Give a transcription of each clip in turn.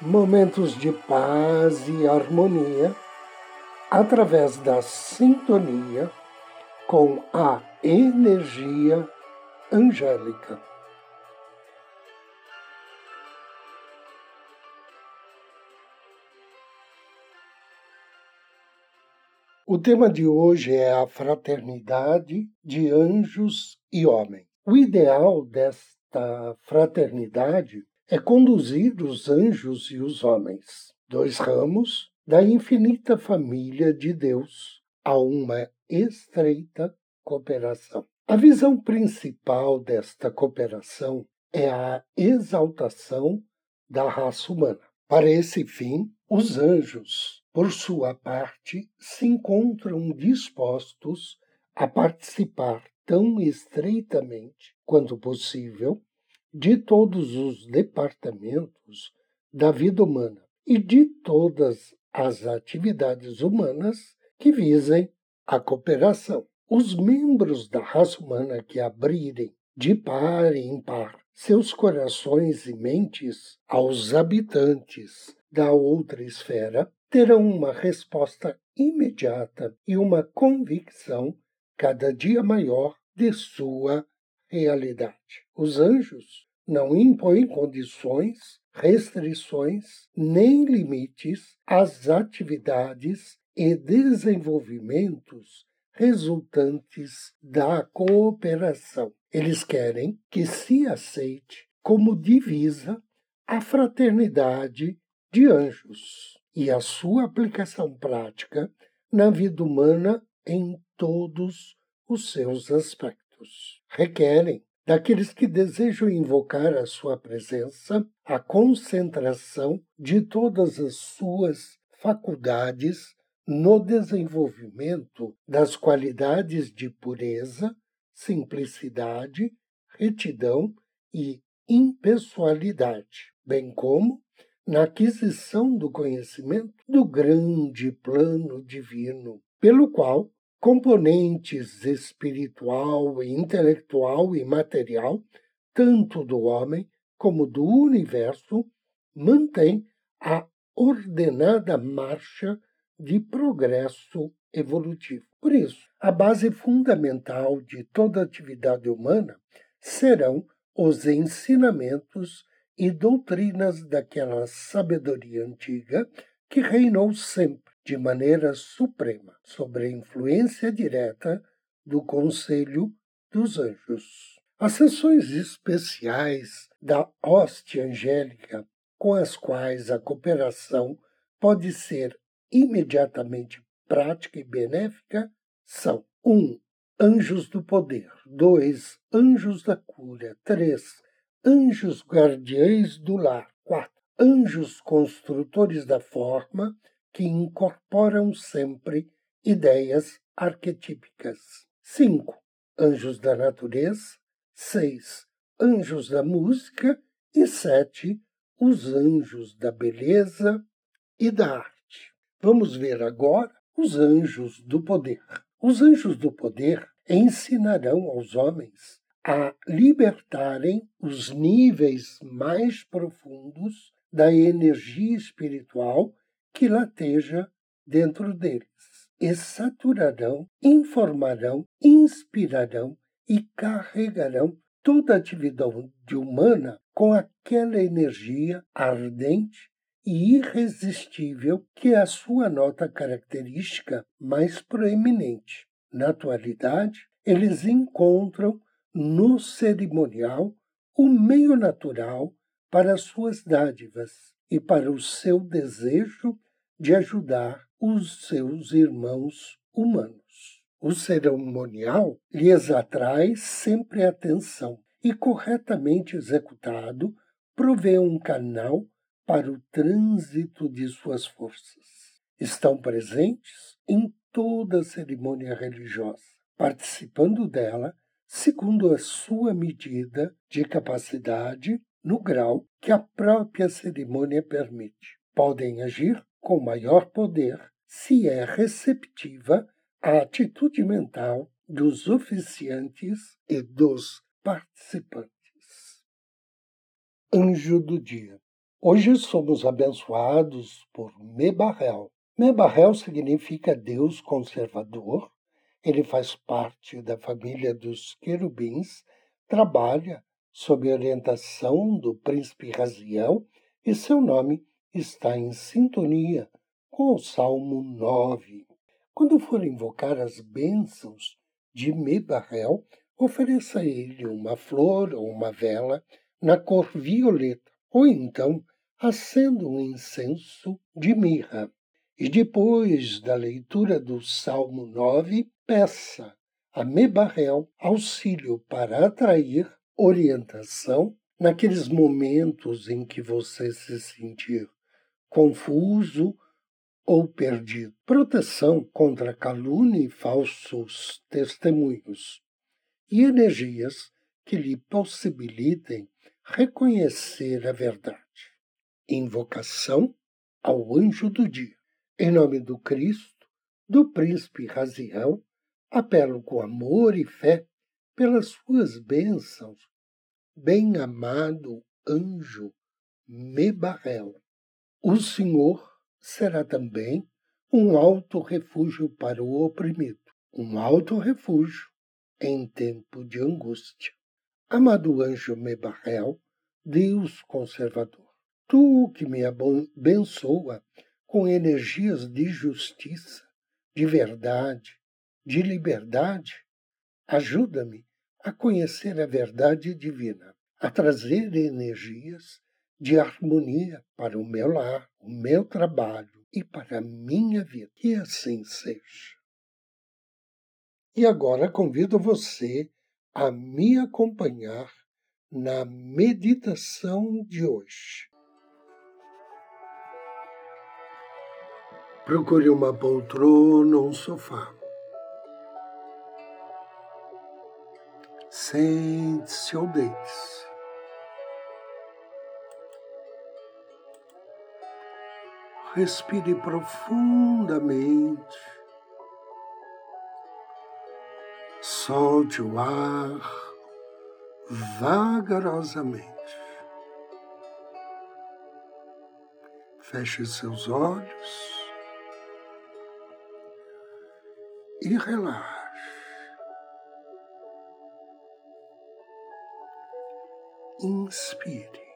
momentos de paz e harmonia através da sintonia com a energia angélica. O tema de hoje é a fraternidade de anjos e homens. O ideal desta fraternidade é conduzir os anjos e os homens, dois ramos da infinita família de Deus, a uma estreita cooperação. A visão principal desta cooperação é a exaltação da raça humana. Para esse fim, os anjos, por sua parte, se encontram dispostos a participar tão estreitamente quanto possível de todos os departamentos da vida humana e de todas as atividades humanas que visem a cooperação. Os membros da raça humana que abrirem de par em par seus corações e mentes aos habitantes da outra esfera terão uma resposta imediata e uma convicção cada dia maior de sua realidade. Os anjos não impõem condições, restrições nem limites às atividades e desenvolvimentos resultantes da cooperação. Eles querem que se aceite como divisa a fraternidade de anjos e a sua aplicação prática na vida humana em todos os seus aspectos requerem daqueles que desejam invocar a sua presença a concentração de todas as suas faculdades no desenvolvimento das qualidades de pureza, simplicidade, retidão e impessoalidade, bem como na aquisição do conhecimento do grande plano divino, pelo qual componentes espiritual, intelectual e material, tanto do homem como do universo, mantém a ordenada marcha de progresso evolutivo. Por isso, a base fundamental de toda atividade humana serão os ensinamentos e doutrinas daquela sabedoria antiga que reinou sempre de maneira suprema sobre a influência direta do Conselho dos Anjos. As sessões especiais da hoste angélica, com as quais a cooperação pode ser imediatamente prática e benéfica, são 1. Um, anjos do poder. 2. Anjos da cura. 3. Anjos guardiães do lar. 4. Anjos construtores da forma que incorporam sempre ideias arquetípicas. 5. Anjos da natureza. 6. Anjos da música. E 7. Os anjos da beleza e da arte. Vamos ver agora os anjos do poder. Os anjos do poder ensinarão aos homens a libertarem os níveis mais profundos da energia espiritual que lateja dentro deles. E saturarão, informarão, inspirarão e carregarão toda a atividade humana com aquela energia ardente e irresistível que é a sua nota característica mais proeminente. Na atualidade, eles encontram no cerimonial o meio natural para suas dádivas e para o seu desejo de ajudar os seus irmãos humanos. O cerimonial lhes atrai sempre atenção e, corretamente executado, provê um canal para o trânsito de suas forças. Estão presentes em toda a cerimônia religiosa, participando dela segundo a sua medida de capacidade no grau que a própria cerimônia permite. Podem agir com maior poder se é receptiva à atitude mental dos oficiantes e dos participantes. Anjo do Dia Hoje somos abençoados por Mebarel. Mebarel significa Deus conservador. Ele faz parte da família dos querubins, trabalha sob orientação do príncipe Raziel e seu nome está em sintonia com o Salmo 9. Quando for invocar as bênçãos de Mebarel, ofereça a ele uma flor ou uma vela na cor violeta ou então acenda um incenso de mirra. E depois da leitura do Salmo 9, peça a Mebarel auxílio para atrair orientação naqueles momentos em que você se sentir confuso ou perdido. Proteção contra calúnia e falsos testemunhos. E energias que lhe possibilitem reconhecer a verdade. Invocação ao anjo do dia. Em nome do Cristo, do príncipe Raziel, apelo com amor e fé pelas suas bênçãos, bem-amado anjo Mebarel. O Senhor será também um alto refúgio para o oprimido, um alto refúgio em tempo de angústia. Amado anjo Mebarel, Deus conservador, tu que me abençoa com energias de justiça, de verdade, de liberdade, ajuda-me a conhecer a verdade divina, a trazer energias de harmonia para o meu lar, o meu trabalho e para a minha vida. Que assim seja. E agora convido você a me acompanhar na meditação de hoje. Procure uma poltrona ou um sofá. Sente-se ou deite-se. Respire profundamente Solte o ar vagarosamente. Feche seus olhos e relaxe. Inspire.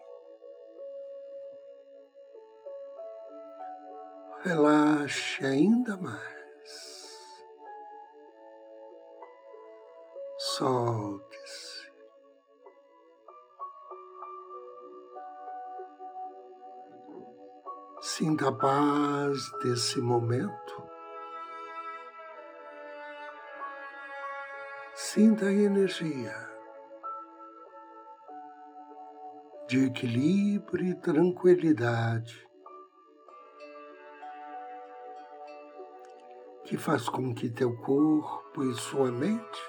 Relaxe ainda mais. solte-se. Sinta a paz desse momento. Sinta a energia de equilíbrio e tranquilidade que faz com que teu corpo e sua mente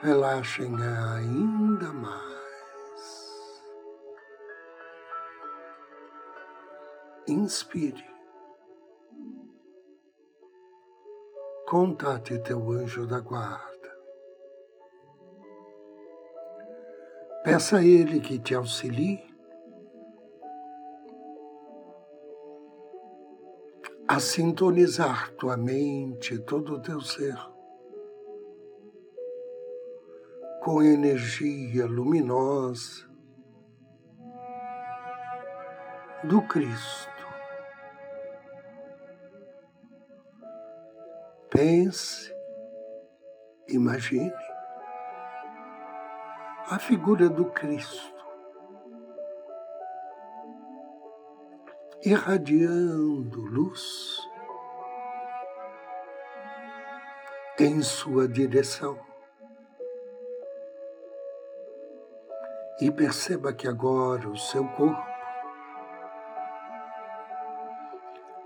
relaxem ainda mais. Inspire. Contate teu anjo da guarda. Peça a ele que te auxilie a sintonizar tua mente, todo o teu ser com energia luminosa do Cristo. Pense, imagine a figura do Cristo irradiando luz em sua direção. E perceba que agora o seu corpo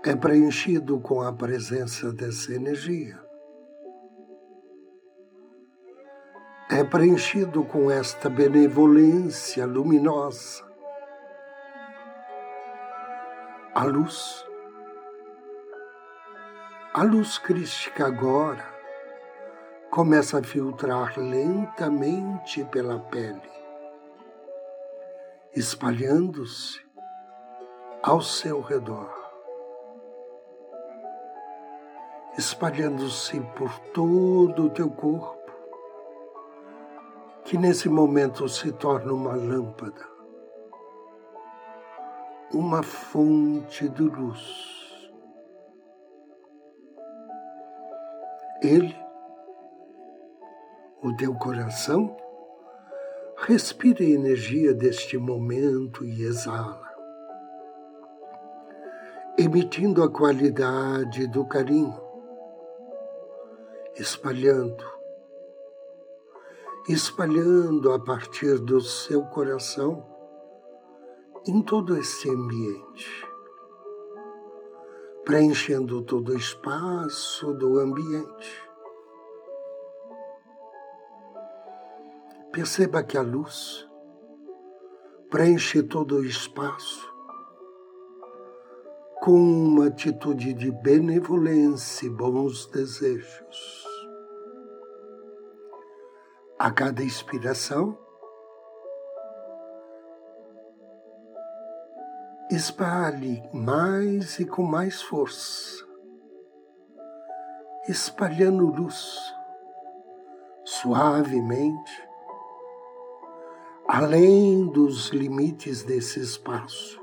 é preenchido com a presença dessa energia. É preenchido com esta benevolência luminosa. A luz, a luz crística agora começa a filtrar lentamente pela pele, espalhando-se ao seu redor, espalhando-se por todo o teu corpo, que nesse momento se torna uma lâmpada, uma fonte de luz. Ele o teu coração, respire a energia deste momento e exala, emitindo a qualidade do carinho, espalhando, espalhando a partir do seu coração em todo esse ambiente, preenchendo todo o espaço do ambiente Perceba que a luz preenche todo o espaço com uma atitude de benevolência e bons desejos. A cada inspiração, espalhe mais e com mais força, espalhando luz suavemente além dos limites desse espaço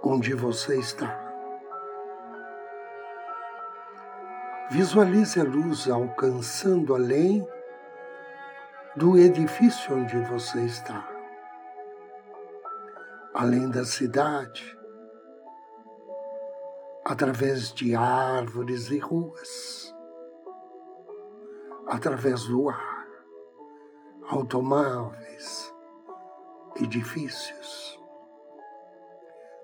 onde você está. Visualize a luz alcançando além do edifício onde você está, além da cidade, através de árvores e ruas, através do ar automóveis, edifícios,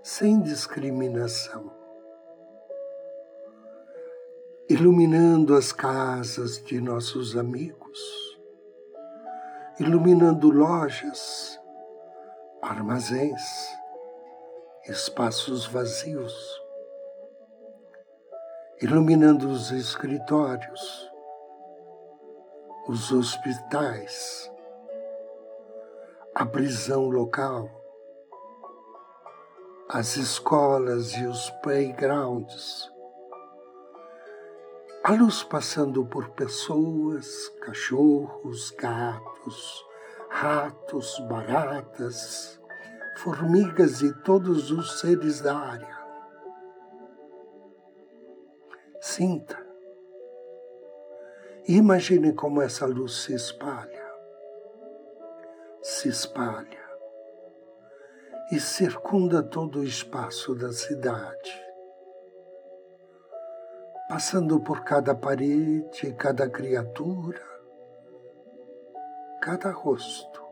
sem discriminação, iluminando as casas de nossos amigos, iluminando lojas, armazéns, espaços vazios, iluminando os escritórios, os hospitais, a prisão local, as escolas e os playgrounds, a luz passando por pessoas, cachorros, gatos, ratos, baratas, formigas e todos os seres da área. Sinta. Imagine como essa luz se espalha se espalha e circunda todo o espaço da cidade, passando por cada parede, cada criatura, cada rosto.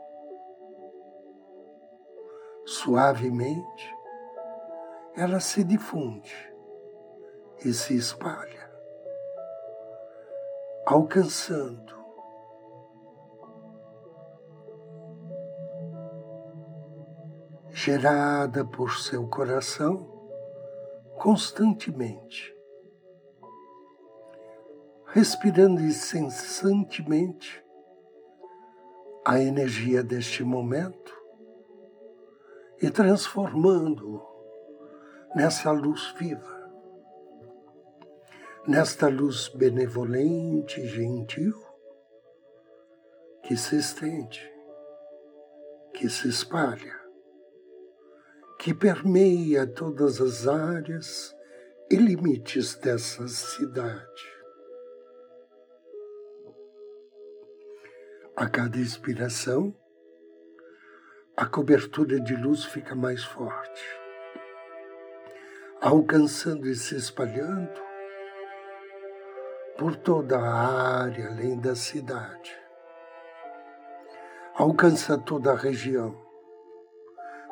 Suavemente, ela se difunde e se espalha, alcançando gerada por seu coração constantemente, respirando incessantemente a energia deste momento e transformando nessa luz viva, nesta luz benevolente e gentil que se estende, que se espalha que permeia todas as áreas e limites dessa cidade. A cada inspiração, a cobertura de luz fica mais forte, alcançando e se espalhando por toda a área além da cidade. alcança toda a região,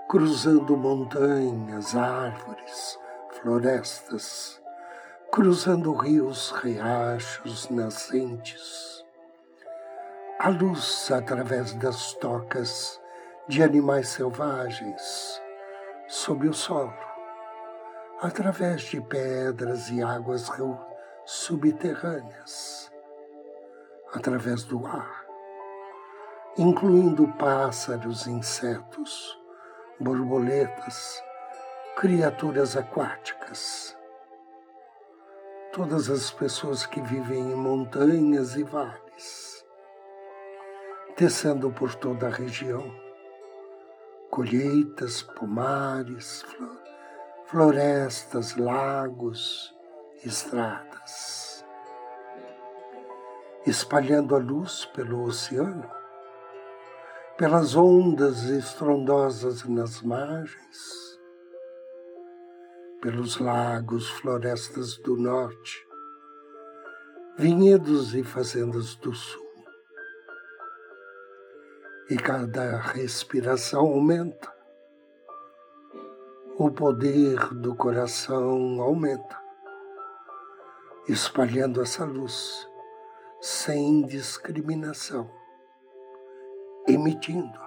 cruzando montanhas, árvores, florestas, cruzando rios, riachos, nascentes. A luz através das tocas de animais selvagens, sob o solo, através de pedras e águas subterrâneas, através do ar, incluindo pássaros, insetos, borboletas, criaturas aquáticas. Todas as pessoas que vivem em montanhas e vales, descendo por toda a região, colheitas, pomares, florestas, lagos, estradas, espalhando a luz pelo oceano, pelas ondas estrondosas nas margens, pelos lagos, florestas do norte, vinhedos e fazendas do sul. E cada respiração aumenta, o poder do coração aumenta, espalhando essa luz sem discriminação emitindo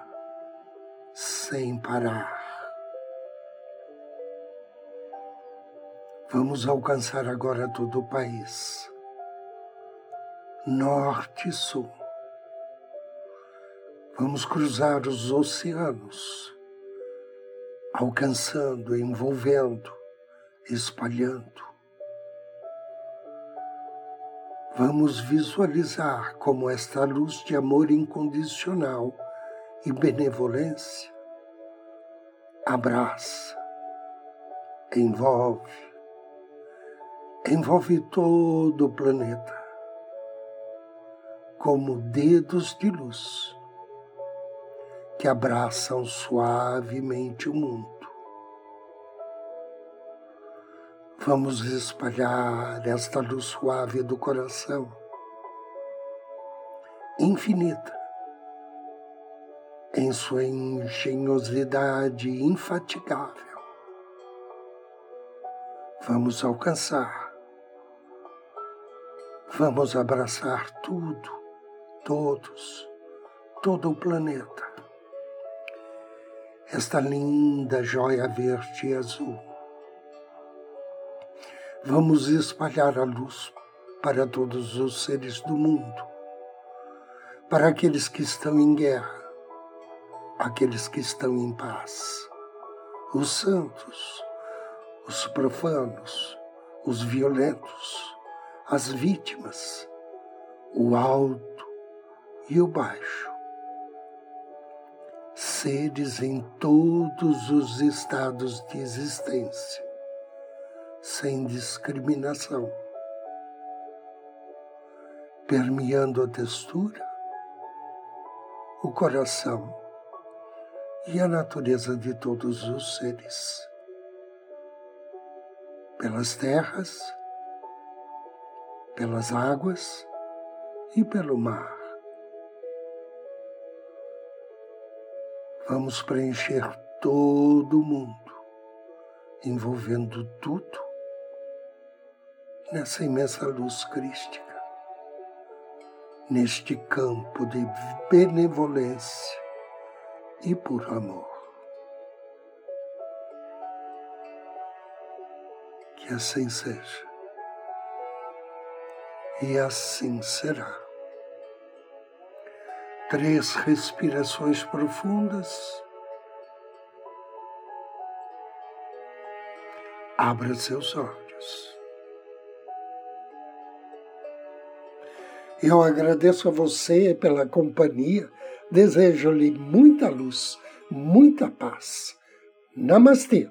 sem parar. Vamos alcançar agora todo o país, norte e sul. Vamos cruzar os oceanos, alcançando, envolvendo, espalhando. Vamos visualizar como esta luz de amor incondicional e benevolência abraça, envolve, envolve todo o planeta como dedos de luz que abraçam suavemente o mundo. Vamos espalhar esta luz suave do coração, infinita, em sua engenhosidade infatigável. Vamos alcançar, vamos abraçar tudo, todos, todo o planeta. Esta linda joia verde e azul Vamos espalhar a luz para todos os seres do mundo, para aqueles que estão em guerra, aqueles que estão em paz, os santos, os profanos, os violentos, as vítimas, o alto e o baixo. Seres em todos os estados de existência sem discriminação, permeando a textura, o coração e a natureza de todos os seres, pelas terras, pelas águas e pelo mar. Vamos preencher todo o mundo, envolvendo tudo nessa imensa luz crística, neste campo de benevolência e por amor. Que assim seja. E assim será. Três respirações profundas. Abra seus olhos. Eu agradeço a você pela companhia, desejo-lhe muita luz, muita paz. Namastê.